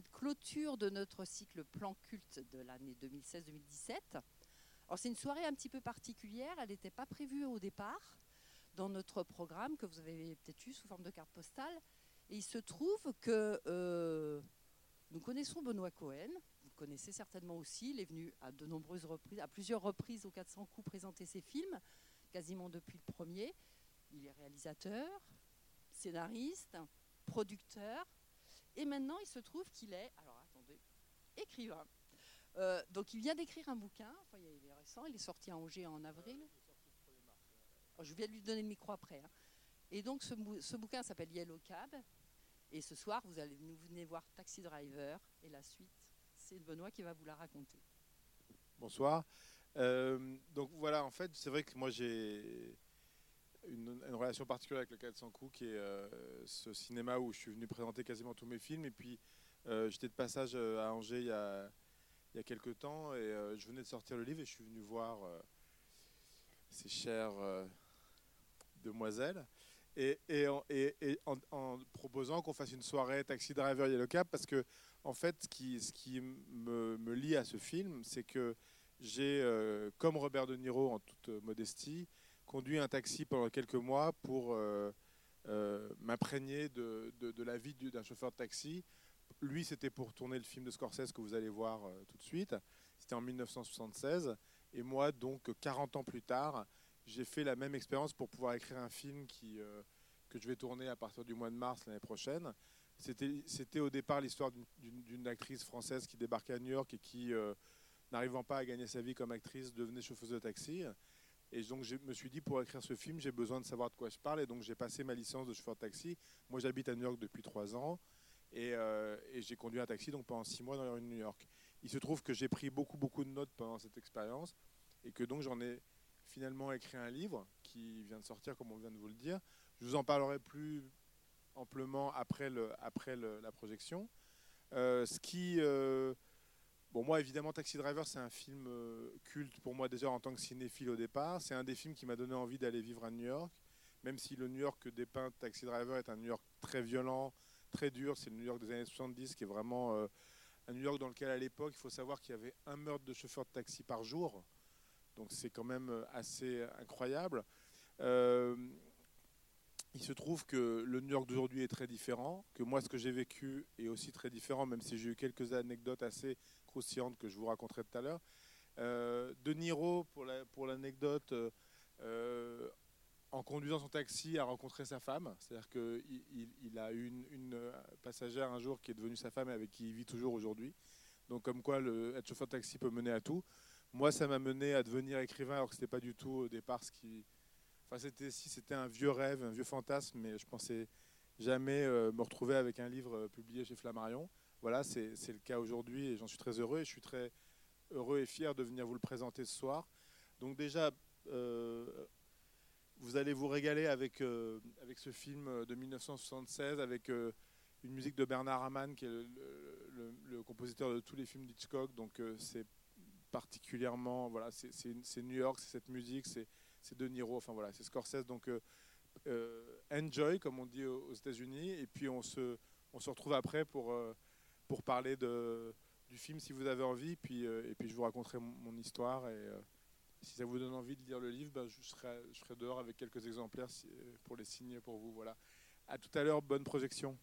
de clôture de notre cycle Plan Culte de l'année 2016-2017. Alors c'est une soirée un petit peu particulière, elle n'était pas prévue au départ dans notre programme que vous avez peut-être eu sous forme de carte postale. Et il se trouve que euh, nous connaissons Benoît Cohen, vous connaissez certainement aussi, il est venu à de nombreuses reprises, à plusieurs reprises au 400 coups présenter ses films, quasiment depuis le premier. Il est réalisateur, scénariste, producteur, et maintenant il se trouve qu'il est, alors attendez, écrivain. Euh, donc il vient d'écrire un bouquin, enfin, il est récent, il est sorti à Angers en avril. Oh, je viens de lui donner le micro après. hein. Et donc ce bouquin s'appelle Yellow Cab. Et ce soir, vous allez nous venez voir Taxi Driver. Et la suite, c'est Benoît qui va vous la raconter. Bonsoir. Euh, donc voilà, en fait, c'est vrai que moi j'ai une, relation particulière avec le 400 coups, qui est euh, ce cinéma où je suis venu présenter quasiment tous mes films. Et puis euh, j'étais de passage euh, à Angers il y a, il y a quelques temps et je venais de sortir le livre et je suis venu voir ces chères demoiselles. Et, et en, proposant qu'on fasse une soirée Taxi Driver Yellow Cab, parce que en fait, ce qui, ce qui me, me lie à ce film, c'est que j'ai, comme Robert De Niro en toute modestie, conduit un taxi pendant quelques mois pour euh, euh, m'imprégner de, de- la vie du- d'un chauffeur de taxi. Lui, c'était pour tourner le film de Scorsese que vous allez voir euh, tout de suite. C'était en 1976. Et moi, donc, 40 ans plus tard, j'ai fait la même expérience pour pouvoir écrire un film qui, que je vais tourner à partir du mois de mars l'année prochaine. C'était au départ l'histoire d'une- actrice française qui débarquait à New York et qui, n'arrivant pas à gagner sa vie comme actrice, devenait chauffeuse de taxi. Et donc je me suis dit, pour écrire ce film, j'ai besoin de savoir de quoi je parle. Et donc j'ai passé ma licence de chauffeur de taxi. Moi, j'habite à New York depuis trois ans. Et, euh, et j'ai conduit un taxi donc pendant six mois dans les rues de New York. Il se trouve que j'ai pris beaucoup, beaucoup de notes pendant cette expérience. Et que donc j'en ai finalement écrit un livre qui vient de sortir, comme on vient de vous le dire. Je vous en parlerai plus amplement après, le, après la projection. Euh, ce qui... euh, Bon, moi, évidemment, Taxi Driver, c'est un film euh, culte pour moi déjà en tant que cinéphile au départ. C'est un des films qui m'a donné envie d'aller vivre à New York, même si le New York que dépeint Taxi Driver est un New York très violent, très dur. C'est le New York des années 70 qui est vraiment euh, un New York dans lequel, à l'époque, il faut savoir qu'il y avait un meurtre de chauffeur de taxi par jour. Donc, c'est quand même euh, assez incroyable. Il se trouve que le New York d'aujourd'hui est très différent, que moi, ce que j'ai vécu est aussi très différent, même si j'ai eu quelques anecdotes assez croustillantes que je vous raconterai tout à l'heure. Euh, de Niro, pour la- pour l'anecdote, euh, euh, en conduisant son taxi, a rencontré sa femme. C'est-à-dire qu'il il, il a eu une, euh, passagère un jour qui est devenue sa femme et avec qui il vit toujours aujourd'hui. Donc comme quoi, le, être chauffeur de taxi peut mener à tout. Moi, ça m'a mené à devenir écrivain, alors que c'était pas du tout au départ ce qui... C'était un vieux rêve, un vieux fantasme, mais je pensais jamais euh, me retrouver avec un livre euh, publié chez Flammarion. Voilà, c'est le cas aujourd'hui et j'en suis très heureux et je suis très heureux et fier de venir vous le présenter ce soir. Donc déjà, euh, vous allez vous régaler avec, avec ce film de 1976, avec une musique de Bernard Herrmann, qui est le, compositeur de tous les films d'Hitchcock. Donc c'est particulièrement, voilà, c'est New York, c'est cette musique, c'est c'est De Niro, enfin voilà, c'est Scorsese. Donc euh, euh, enjoy, comme on dit aux États-Unis, et puis on se, on se retrouve après pour, euh, pour parler de, du film si vous avez envie, puis, et puis je vous raconterai mon, histoire. Et si ça vous donne envie de lire le livre, ben, je, serai, je serai dehors avec quelques exemplaires pour les signer pour vous. Voilà. À tout à l'heure, bonne projection.